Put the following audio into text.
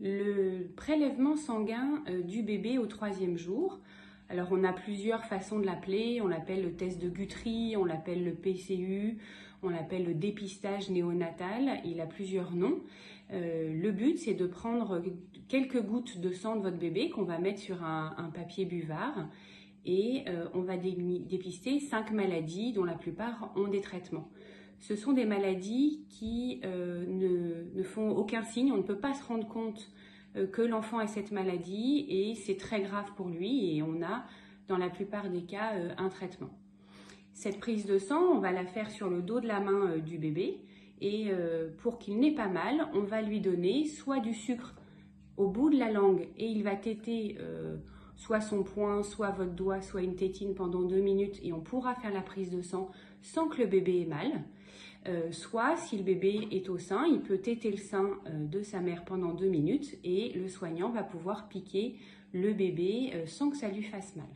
le prélèvement sanguin euh, du bébé au troisième jour. Alors on a plusieurs façons de l'appeler, on l'appelle le test de Guthrie, on l'appelle le PCU, on l'appelle le dépistage néonatal, il a plusieurs noms. Euh, le but c'est de prendre quelques gouttes de sang de votre bébé qu'on va mettre sur un, papier buvard et euh, on va dépister cinq maladies dont la plupart ont des traitements. Ce sont des maladies qui ne, ne, font aucun signe, on ne peut pas se rendre compte euh, que l'enfant a cette maladie et c'est très grave pour lui et on a dans la plupart des cas euh, un traitement. Cette prise de sang, on va la faire sur le dos de la main euh, du bébé et pour qu'il n'ait pas mal, on va lui donner soit du sucre au bout de la langue et il va téter soit son poing, soit votre doigt, soit une tétine pendant deux minutes et on pourra faire la prise de sang sans que le bébé ait mal. Euh, soit, si le bébé est au sein, il peut téter le sein euh, de sa mère pendant deux minutes et le soignant va pouvoir piquer le bébé euh, sans que ça lui fasse mal.